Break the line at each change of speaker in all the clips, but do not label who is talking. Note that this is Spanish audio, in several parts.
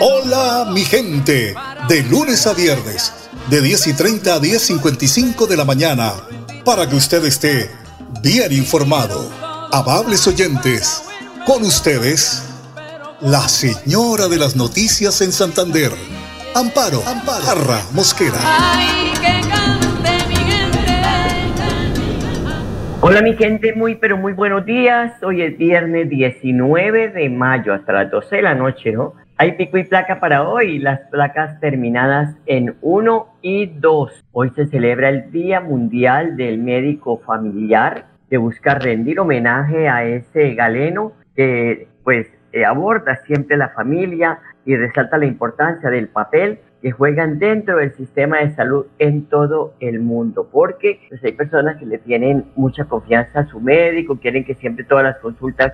Hola mi gente, de lunes a viernes, de 10 y 30 a 10.55 de la mañana, para que usted esté bien informado. Amables oyentes, con ustedes, la señora de las noticias en Santander, Amparo, Amparo Mosquera.
Hola mi gente, muy pero muy buenos días. Hoy es viernes 19 de mayo hasta las 12 de la noche, ¿no? Hay pico y placa para hoy, las placas terminadas en 1 y 2. Hoy se celebra el Día Mundial del Médico Familiar, que busca rendir homenaje a ese galeno que pues eh, aborda siempre la familia y resalta la importancia del papel que juegan dentro del sistema de salud en todo el mundo, porque pues, hay personas que le tienen mucha confianza a su médico, quieren que siempre todas las consultas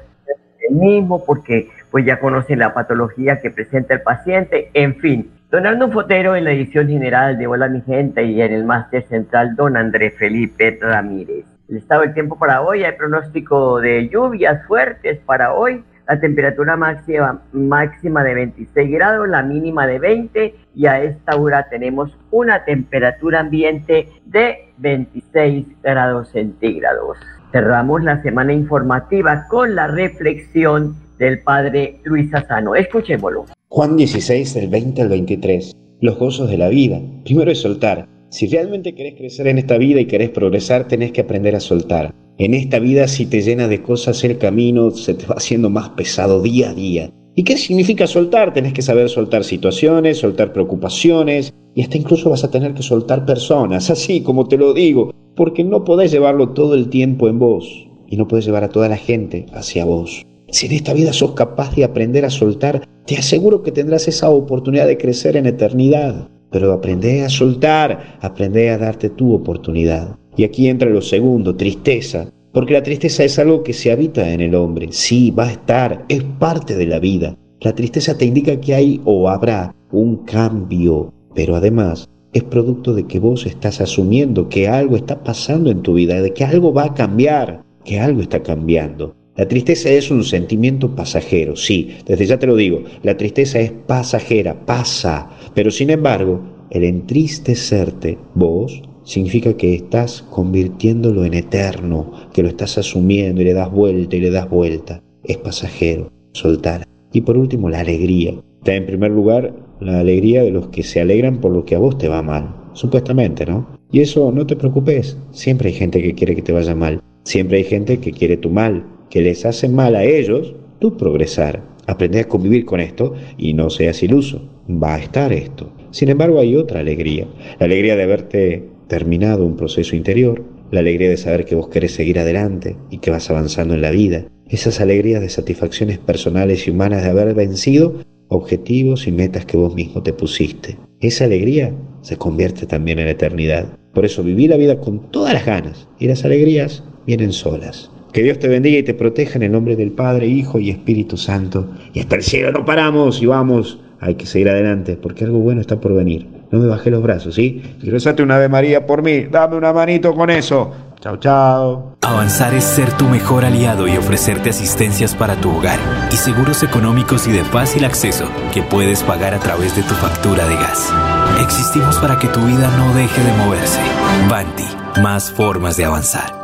el mismo porque pues ya conocen la patología que presenta el paciente, en fin. Don Arno Fotero en la edición general de Hola mi gente y en el máster central Don André Felipe Ramírez. El estado del tiempo para hoy, hay pronóstico de lluvias fuertes para hoy, la temperatura máxima, máxima de 26 grados, la mínima de 20 y a esta hora tenemos una temperatura ambiente de 26 grados centígrados. Cerramos la semana informativa con la reflexión del padre Luis Asano. Escuchémoslo.
Juan 16, del 20 al 23. Los gozos de la vida. Primero es soltar. Si realmente querés crecer en esta vida y querés progresar, tenés que aprender a soltar. En esta vida, si te llena de cosas el camino, se te va haciendo más pesado día a día. ¿Y qué significa soltar? Tenés que saber soltar situaciones, soltar preocupaciones y hasta incluso vas a tener que soltar personas, así como te lo digo porque no podés llevarlo todo el tiempo en vos y no podés llevar a toda la gente hacia vos. Si en esta vida sos capaz de aprender a soltar, te aseguro que tendrás esa oportunidad de crecer en eternidad. Pero aprende a soltar, aprende a darte tu oportunidad. Y aquí entra lo segundo, tristeza. Porque la tristeza es algo que se habita en el hombre. Sí, va a estar, es parte de la vida. La tristeza te indica que hay o habrá un cambio, pero además es producto de que vos estás asumiendo que algo está pasando en tu vida, de que algo va a cambiar, que algo está cambiando. La tristeza es un sentimiento pasajero, sí, desde ya te lo digo, la tristeza es pasajera, pasa, pero sin embargo, el entristecerte vos significa que estás convirtiéndolo en eterno, que lo estás asumiendo y le das vuelta y le das vuelta. Es pasajero, soltar. Y por último, la alegría. Está en primer lugar la alegría de los que se alegran por lo que a vos te va mal, supuestamente, ¿no? Y eso no te preocupes, siempre hay gente que quiere que te vaya mal, siempre hay gente que quiere tu mal, que les hace mal a ellos tú progresar. Aprende a convivir con esto y no seas iluso, va a estar esto. Sin embargo, hay otra alegría, la alegría de haberte terminado un proceso interior, la alegría de saber que vos querés seguir adelante y que vas avanzando en la vida, esas alegrías de satisfacciones personales y humanas de haber vencido objetivos y metas que vos mismo te pusiste. Esa alegría se convierte también en eternidad. Por eso viví la vida con todas las ganas y las alegrías vienen solas. Que Dios te bendiga y te proteja en el nombre del Padre, Hijo y Espíritu Santo. Y hasta el cielo no paramos y vamos. Hay que seguir adelante porque algo bueno está por venir. No me bajé los brazos, ¿sí? Si rezate una Ave María por mí, dame una manito con eso. Chao, chao.
Avanzar es ser tu mejor aliado y ofrecerte asistencias para tu hogar y seguros económicos y de fácil acceso que puedes pagar a través de tu factura de gas. Existimos para que tu vida no deje de moverse. Banti, más formas de avanzar.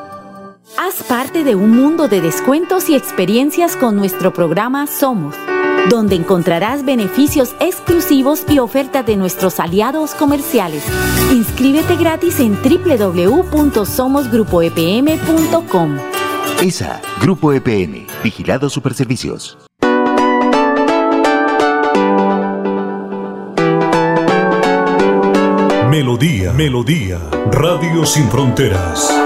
Haz parte de un mundo de descuentos y experiencias con nuestro programa Somos donde encontrarás beneficios exclusivos y ofertas de nuestros aliados comerciales. Inscríbete gratis en www.somosgrupoepm.com.
ESA, Grupo EPN, Vigilado Superservicios.
Melodía, Melodía, Radio Sin Fronteras.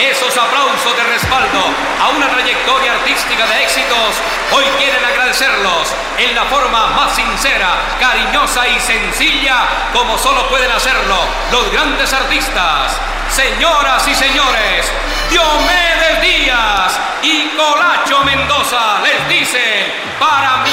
esos aplausos de respaldo a una trayectoria artística de éxitos, hoy quieren agradecerlos en la forma más sincera, cariñosa y sencilla como solo pueden hacerlo los grandes artistas. Señoras y señores, Diomedes Díaz y Colacho Mendoza les dicen para mi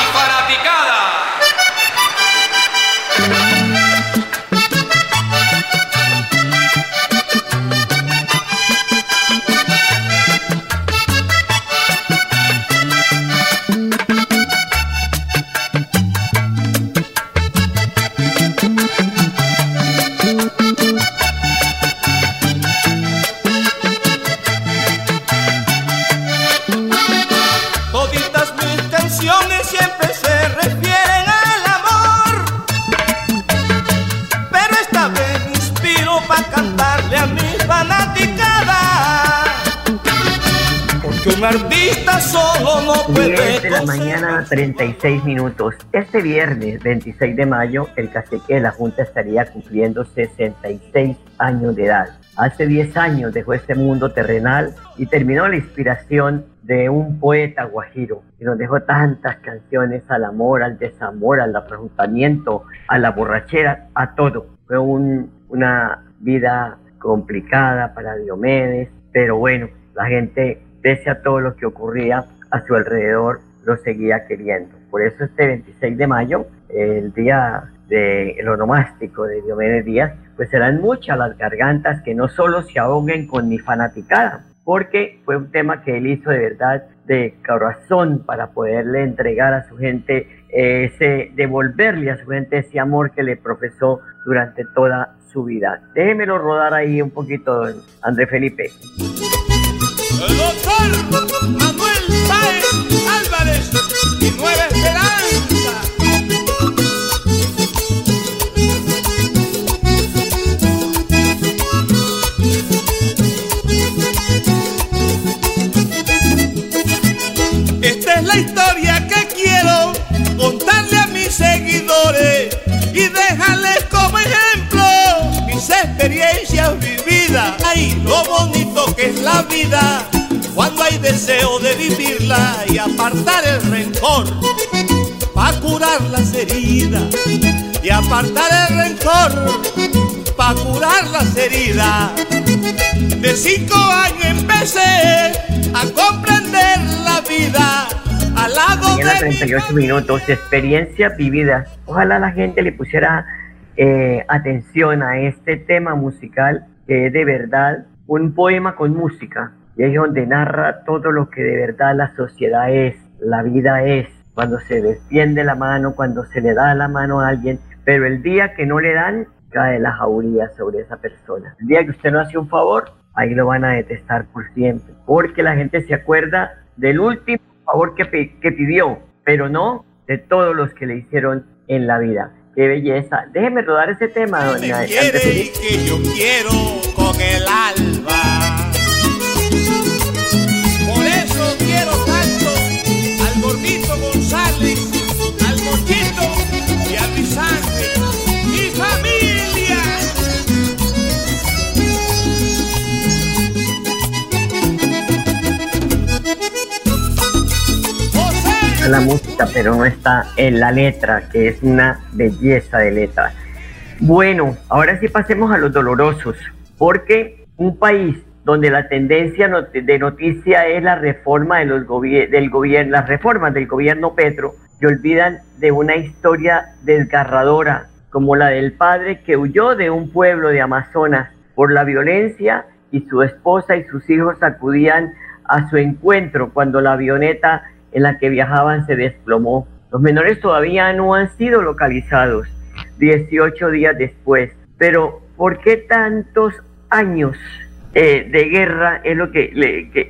un artista solo no puede. 10 de la mañana, 36 minutos. Este viernes 26 de mayo, el cacique de la Junta estaría cumpliendo 66 años de edad. Hace 10 años dejó este mundo terrenal y terminó la inspiración de un poeta guajiro y nos dejó tantas canciones al amor, al desamor, al afrontamiento, a la borrachera, a todo. Fue una vida complicada para Diomedes, pero bueno, la gente pese a todo lo que ocurría a su alrededor, lo seguía queriendo. Por eso este 26 de mayo, el día del onomástico de Diomedes Díaz, pues serán muchas las gargantas que no solo se ahoguen con mi fanaticada, porque fue un tema que él hizo de verdad de corazón para poderle entregar a su gente ese, devolverle a su gente ese amor que le profesó durante toda su vida. Déjemelo rodar ahí un poquito, André Felipe.
El doctor Manuel Sáez Álvarez y Nueva Esperanza. Vividas. Ay, lo bonito que es la vida cuando hay deseo de vivirla y apartar el rencor, pa' curar las heridas y apartar el rencor, pa' curar las heridas. De cinco años empecé a comprender la vida al lado
de 38 minutos de experiencias vividas. Ojalá la gente le pusiera eh, atención a este tema musical que es de verdad un poema con música y es donde narra todo lo que de verdad la sociedad es, la vida es, cuando se defiende la mano, cuando se le da la mano a alguien, pero el día que no le dan, cae la jauría sobre esa persona. El día que usted no hace un favor, ahí lo van a detestar por siempre, porque la gente se acuerda del último favor que pidió, pero no de todos los que le hicieron en la vida. ¡Qué belleza! Déjeme rodar ese tema, doña.
Quiere que yo quiero con el
la música, pero no está en la letra, que es una belleza de letra. Bueno, ahora sí pasemos a los dolorosos, porque un país donde la tendencia de noticia es la reforma del gobierno, las reformas del gobierno Petro, y olvidan de una historia desgarradora como la del padre que huyó de un pueblo de Amazonas por la violencia y su esposa y sus hijos acudían a su encuentro cuando la avioneta en la que viajaban se desplomó. Los menores todavía no han sido localizados 18 días después. Pero ¿por qué tantos años eh, de guerra? Es lo que,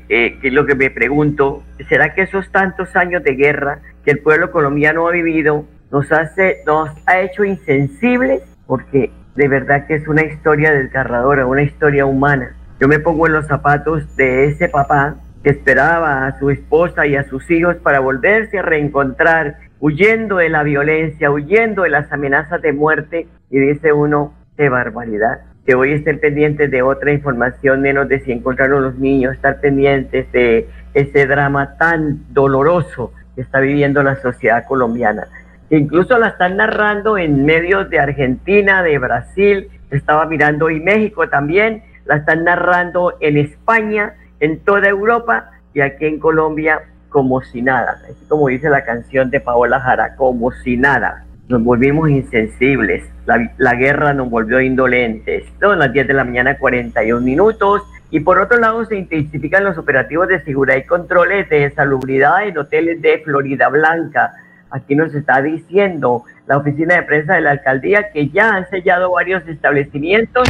eh, que, lo que me pregunto. ¿Será que esos tantos años de guerra que el pueblo colombiano ha vivido nos, hace, nos ha hecho insensibles? Porque de verdad que es una historia desgarradora, una historia humana. Yo me pongo en los zapatos de ese papá esperaba a su esposa y a sus hijos para volverse a reencontrar, huyendo de la violencia, huyendo de las amenazas de muerte, y dice uno, qué barbaridad. Que hoy estén pendientes de otra información, menos de si encontraron los niños, estar pendientes de ese drama tan doloroso que está viviendo la sociedad colombiana. Incluso la están narrando en medios de Argentina, de Brasil, estaba mirando y México también, la están narrando en España, en toda Europa y aquí en Colombia como si nada. Así como dice la canción de Paola Jara, como si nada. Nos volvimos insensibles, la, la guerra nos volvió indolentes. Son las 10 de la mañana, 41 minutos. Y por otro lado, se intensifican los operativos de seguridad y controles de salubridad en hoteles de Florida Blanca. Aquí nos está diciendo la oficina de prensa de la alcaldía que ya han sellado varios establecimientos.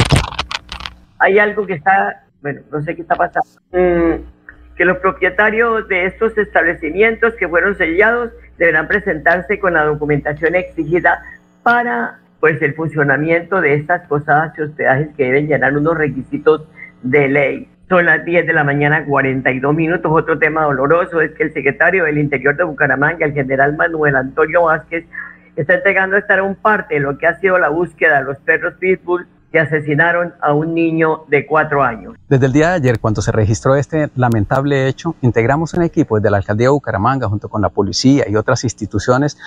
Hay algo que está, bueno, no sé qué está pasando. Mm, que los propietarios de estos establecimientos que fueron sellados deberán presentarse con la documentación exigida para pues el funcionamiento de estas posadas y hospedajes que deben llenar unos requisitos de ley. Son las 10 de la mañana, 42 minutos. Otro tema doloroso es que el secretario del Interior de Bucaramanga, el general Manuel Antonio Vázquez, está entregando esta un parte de lo que ha sido la búsqueda de los perros Pitbull que asesinaron a un niño de cuatro años.
Desde el día de ayer, cuando se registró este lamentable hecho, integramos un equipo desde la alcaldía de Bucaramanga junto con la policía y otras instituciones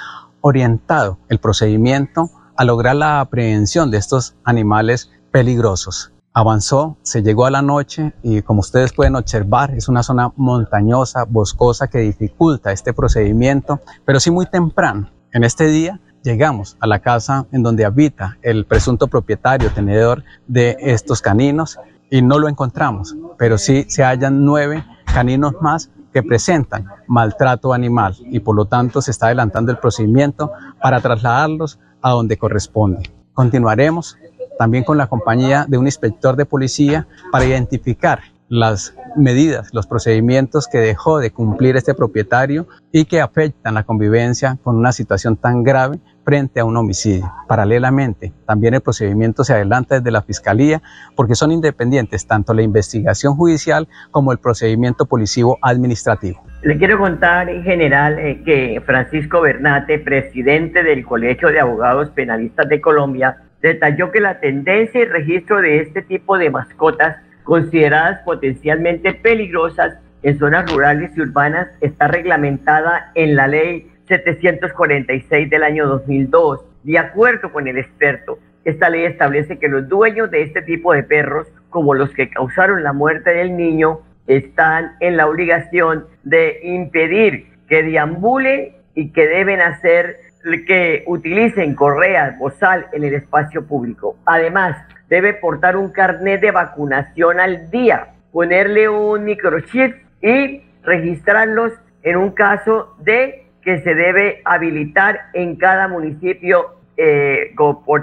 orientado el procedimiento a lograr la aprehensión de estos animales peligrosos avanzó, se llegó a la noche y como ustedes pueden observar es una zona montañosa, boscosa que dificulta este procedimiento, pero sí muy temprano. En este día llegamos a la casa en donde habita el presunto propietario, tenedor de estos caninos y no lo encontramos, pero sí se hallan nueve caninos más que presentan maltrato animal y por lo tanto se está adelantando el procedimiento para trasladarlos a donde corresponde. Continuaremos también con la compañía de un inspector de policía para identificar las medidas, los procedimientos que dejó de cumplir este propietario y que afectan la convivencia con una situación tan grave frente a un homicidio. Paralelamente, también el procedimiento se adelanta desde la Fiscalía porque son independientes tanto la investigación judicial como el procedimiento policivo administrativo.
Le quiero contar en general eh, que Francisco Bernate, presidente del Colegio de Abogados Penalistas de Colombia, detalló que la tendencia y registro de este tipo de mascotas consideradas potencialmente peligrosas en zonas rurales y urbanas está reglamentada en la ley 746 del año 2002. De acuerdo con el experto, esta ley establece que los dueños de este tipo de perros, como los que causaron la muerte del niño, están en la obligación de impedir que deambulen y que deben hacer que utilicen correas, bozal en el espacio público. Además, debe portar un carnet de vacunación al día, ponerle un microchip y registrarlos en un caso de que se debe habilitar en cada municipio eh,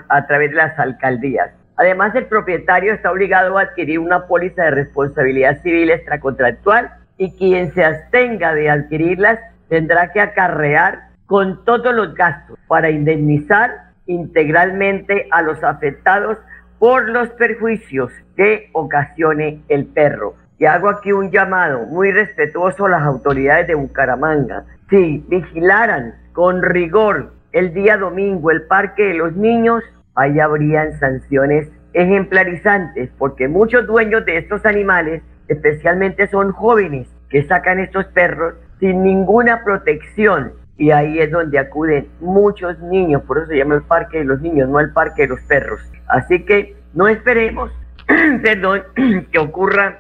a través de las alcaldías. Además, el propietario está obligado a adquirir una póliza de responsabilidad civil extracontractual y quien se abstenga de adquirirlas tendrá que acarrear con todos los gastos para indemnizar integralmente a los afectados por los perjuicios que ocasione el perro. Y hago aquí un llamado muy respetuoso a las autoridades de Bucaramanga. Si vigilaran con rigor el día domingo el parque de los niños, ahí habrían sanciones ejemplarizantes, porque muchos dueños de estos animales, especialmente son jóvenes, que sacan estos perros sin ninguna protección y ahí es donde acuden muchos niños, por eso se llama el parque de los niños, no el parque de los perros. Así que no esperemos, perdón, que ocurra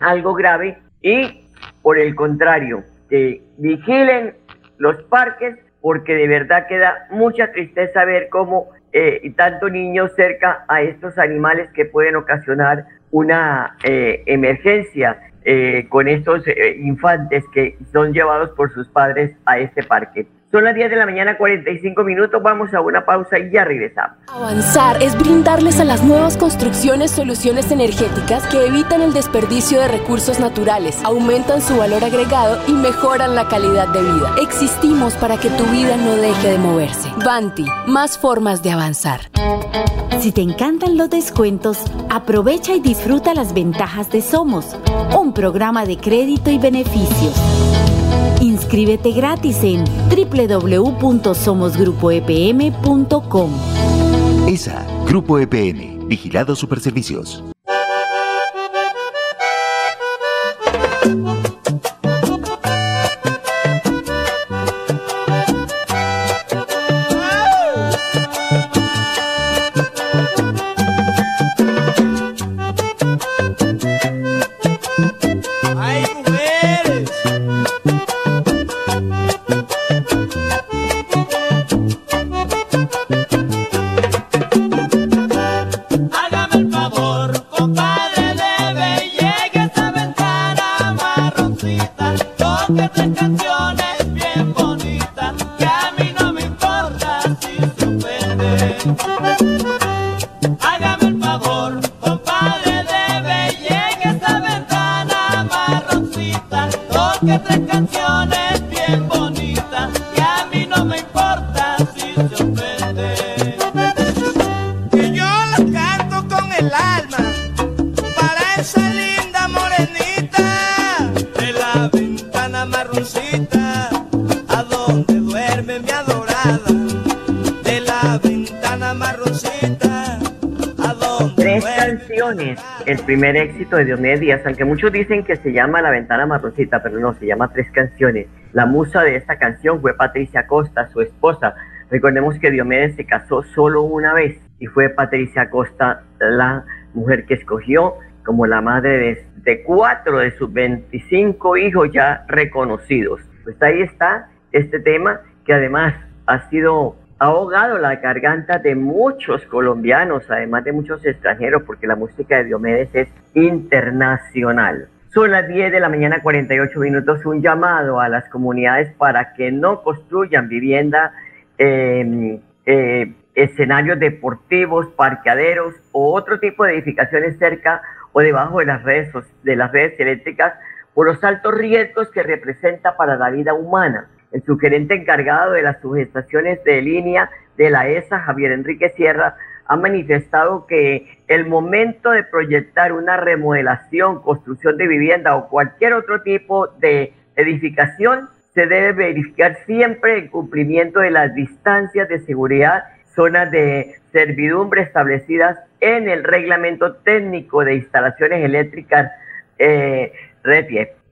algo grave y por el contrario, que vigilen los parques porque de verdad queda mucha tristeza ver cómo eh, tanto niños cerca a estos animales que pueden ocasionar una eh, emergencia eh, con estos eh, infantes que son llevados por sus padres a este parque. Son las 10 de la mañana, 45 minutos. Vamos a una pausa y ya regresamos.
Avanzar es brindarles a las nuevas construcciones soluciones energéticas que evitan el desperdicio de recursos naturales, aumentan su valor agregado y mejoran la calidad de vida. Existimos para que tu vida no deje de moverse. Banti, más formas de avanzar.
Si te encantan los descuentos, aprovecha y disfruta las ventajas de Somos, un programa de crédito y beneficios. Inscríbete gratis en www.somosgrupoepm.com.
ESA, Grupo EPN, Vigilado Superservicios.
Primer éxito de Diomedes Díaz, aunque muchos dicen que se llama La Ventana Marroncita, pero no, se llama Tres Canciones. La musa de esta canción fue Patricia Costa, su esposa. Recordemos que Diomedes se casó solo una vez y fue Patricia Costa la mujer que escogió como la madre de, de cuatro de sus 25 hijos ya reconocidos. Pues ahí está este tema que además ha sido ha ahogado la garganta de muchos colombianos, además de muchos extranjeros, porque la música de Diomedes es internacional. Son las 10 de la mañana 48 minutos, un llamado a las comunidades para que no construyan vivienda, em, eh, escenarios deportivos, parqueaderos o otro tipo de edificaciones cerca o debajo de las redes, de las redes eléctricas por los altos riesgos que representa para la vida humana el sugerente encargado de las subestaciones de línea de la ESA, Javier Enrique Sierra, ha manifestado que el momento de proyectar una remodelación, construcción de vivienda o cualquier otro tipo de edificación se debe verificar siempre el cumplimiento de las distancias de seguridad, zonas de servidumbre establecidas en el reglamento técnico de instalaciones eléctricas eh.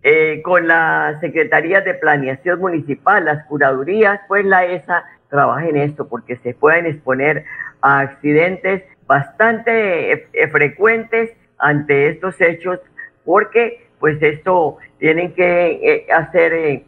Eh, con la Secretaría de Planeación Municipal, las curadurías, pues la ESA trabaja en esto porque se pueden exponer a accidentes bastante eh, eh, frecuentes ante estos hechos porque pues esto tienen que hacer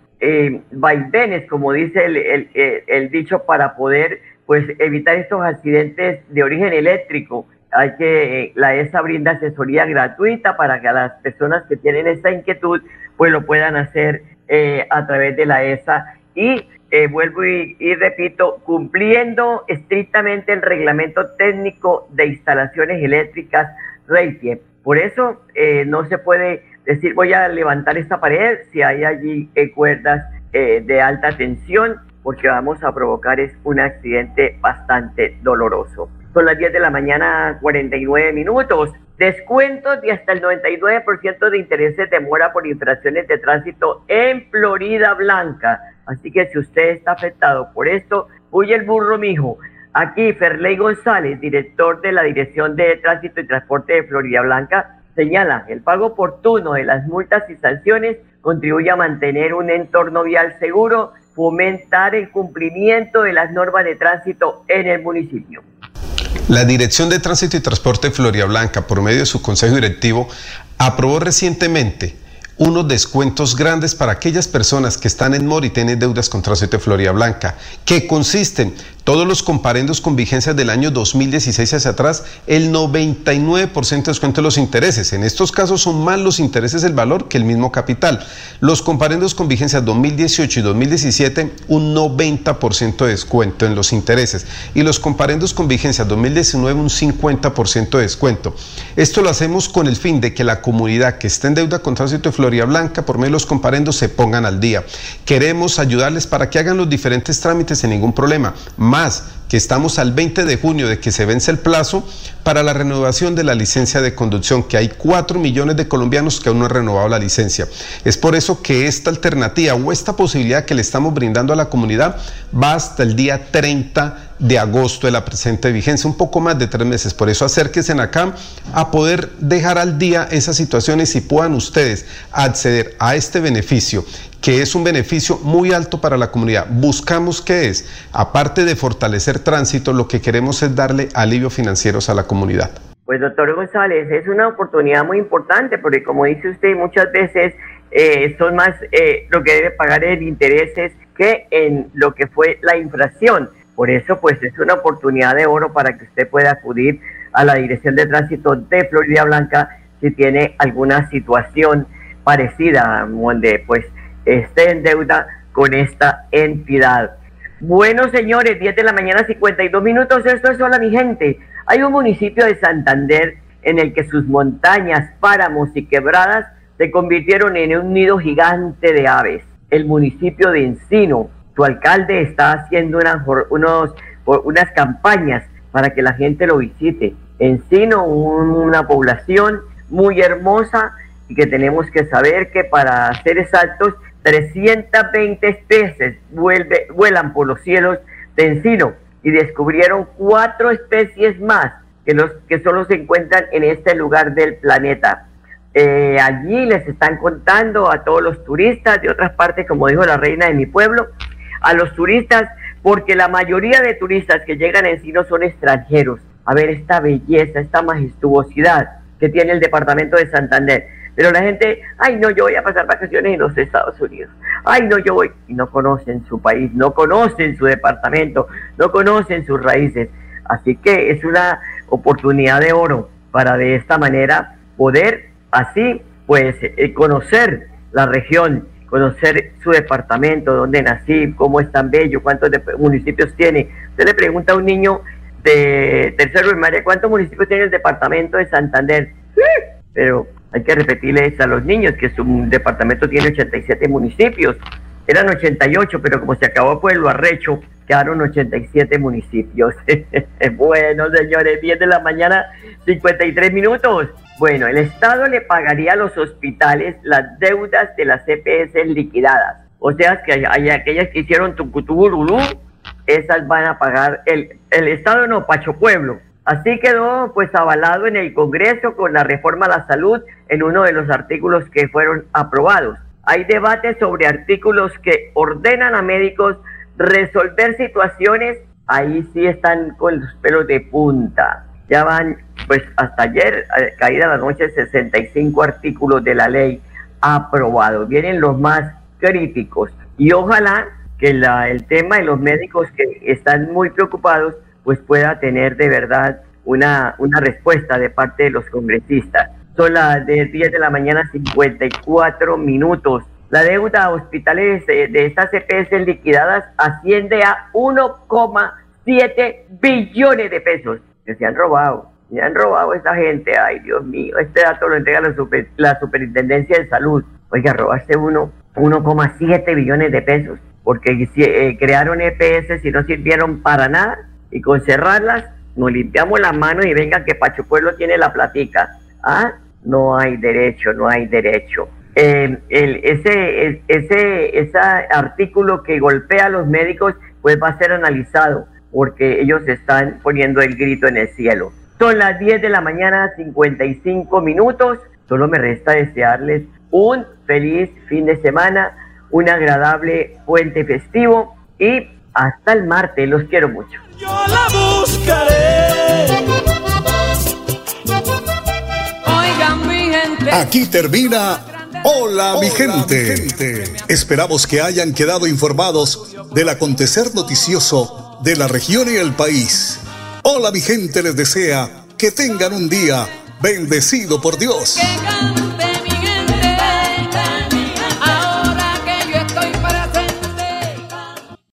vaivenes, como dice el, el, dicho, para poder pues evitar estos accidentes de origen eléctrico. Hay que, la ESA brinda asesoría gratuita para que a las personas que tienen esta inquietud pues lo puedan hacer eh, a través de la ESA y eh, vuelvo y, repito, cumpliendo estrictamente el reglamento técnico de instalaciones eléctricas Reiki. Por eso eh, no se puede decir voy a levantar esta pared si hay allí cuerdas de alta tensión porque vamos a provocar es un accidente bastante doloroso. Son las 10 de la mañana, 49 minutos. Descuentos de hasta el 99% de intereses de mora por infracciones de tránsito en Florida Blanca. Así que si usted está afectado por esto, huye el burro, mijo. Aquí Ferley González, director de la Dirección de Tránsito y Transporte de Florida Blanca, señala, el pago oportuno de las multas y sanciones contribuye a mantener un entorno vial seguro, fomentar el cumplimiento de las normas de tránsito en el municipio.
La Dirección de Tránsito y Transporte de Floria Blanca, por medio de su Consejo Directivo, aprobó recientemente unos descuentos grandes para aquellas personas que están en MOR y tienen deudas con Tránsito de Floria Blanca, que consisten Todos los comparendos con vigencias del año 2016 hacia atrás, el 99% de descuento de los intereses. En estos casos son más los intereses el valor que el mismo capital. Los comparendos con vigencias 2018 y 2017, un 90% de descuento en los intereses. Y los comparendos con vigencias 2019, un 50% de descuento. Esto lo hacemos con el fin de que la comunidad que está en deuda con tránsito de Florida Blanca, por medio de los comparendos, se pongan al día. Queremos ayudarles para que hagan los diferentes trámites sin ningún problema que estamos al 20 de junio de que se vence el plazo para la renovación de la licencia de conducción, que hay 4 millones de colombianos que aún no han renovado la licencia. Es por eso que esta alternativa o esta posibilidad que le estamos brindando a la comunidad va hasta el día 30 de agosto de la presente vigencia, un poco más de tres meses. Por eso acérquense acá a poder dejar al día esas situaciones y puedan ustedes acceder a este beneficio que es un beneficio muy alto para la comunidad. Buscamos que es, aparte de fortalecer tránsito, lo que queremos es darle alivio financieros a la comunidad.
Pues doctor González, es una oportunidad muy importante porque como dice usted, muchas veces eh, son más eh, lo que debe pagar en intereses que en lo que fue la inflación. Por eso, pues es una oportunidad de oro para que usted pueda acudir a la Dirección de Tránsito de Florida Blanca si tiene alguna situación parecida, donde pues esté en deuda con esta entidad. Bueno, señores, 10 de la mañana, 52 minutos. Esto es Hola, mi gente. Hay un municipio de Santander en el que sus montañas, páramos y quebradas se convirtieron en un nido gigante de aves. El municipio de Encino, su alcalde está haciendo unas, unas campañas para que la gente lo visite. Encino, una población muy hermosa y que tenemos que saber que para ser exactos 320 especies vuelan por los cielos de Encino y descubrieron cuatro especies más que, los, que solo se encuentran en este lugar del planeta. Eh, allí les están contando a todos los turistas de otras partes, como dijo la reina de mi pueblo, a los turistas, porque la mayoría de turistas que llegan a Encino son extranjeros, a ver esta belleza, esta majestuosidad que tiene el departamento de Santander. Pero la gente, ay no, yo voy a pasar vacaciones en los Estados Unidos. Ay no, yo voy. Y no conocen su país, no conocen su departamento, no conocen sus raíces. Así que es una oportunidad de oro para de esta manera poder así pues eh, conocer la región, conocer su departamento, dónde nací, cómo es tan bello, cuántos municipios tiene. Usted le pregunta a un niño de tercero de María, ¿cuántos municipios tiene el departamento de Santander? Pero hay que repetirles a los niños que su departamento tiene 87 municipios. Eran 88, pero como se acabó Pueblo Arrecho, quedaron 87 municipios. bueno, señores, 10 de la mañana, 53 minutos. Bueno, el Estado le pagaría a los hospitales las deudas de las CPS liquidadas. O sea, que hay, aquellas que hicieron tucutuburulú, esas van a pagar el, el Estado, no, Pacho Pueblo Así quedó pues avalado en el Congreso con la reforma a la salud en uno de los artículos que fueron aprobados. Hay debates sobre artículos que ordenan a médicos resolver situaciones, ahí sí están con los pelos de punta. Ya van, pues hasta ayer, eh, caída la noche, 65 artículos de la ley aprobados. Vienen los más críticos y ojalá que el tema de los médicos que están muy preocupados pues pueda tener de verdad una, una respuesta de parte de los congresistas. Son las de 10 de la mañana, 54 minutos. La deuda hospitales de, de estas CPS e liquidadas asciende a 1,7 billones de pesos que se han robado. Se han robado esta gente. Ay, Dios mío, este dato lo entrega la, Superintendencia de Salud. Oiga, robarse 1,7 billones de pesos porque eh, crearon EPS y no sirvieron para nada y con cerrarlas nos limpiamos las manos y venga que Pacho Pueblo tiene la platica. Ah, no hay derecho, no hay derecho. Eh, ese, ese, ese artículo que golpea a los médicos pues va a ser analizado porque ellos están poniendo el grito en el cielo. Son las 10 de la mañana, 55 minutos. Solo me resta desearles un feliz fin de semana, un agradable puente festivo y hasta el martes. Los quiero mucho. Yo la buscaré.
Oigan, mi gente. Aquí termina. Hola, mi, gente. mi gente. Esperamos que hayan quedado informados del acontecer noticioso
de la región y el país. Hola mi gente les desea que tengan un día bendecido por Dios.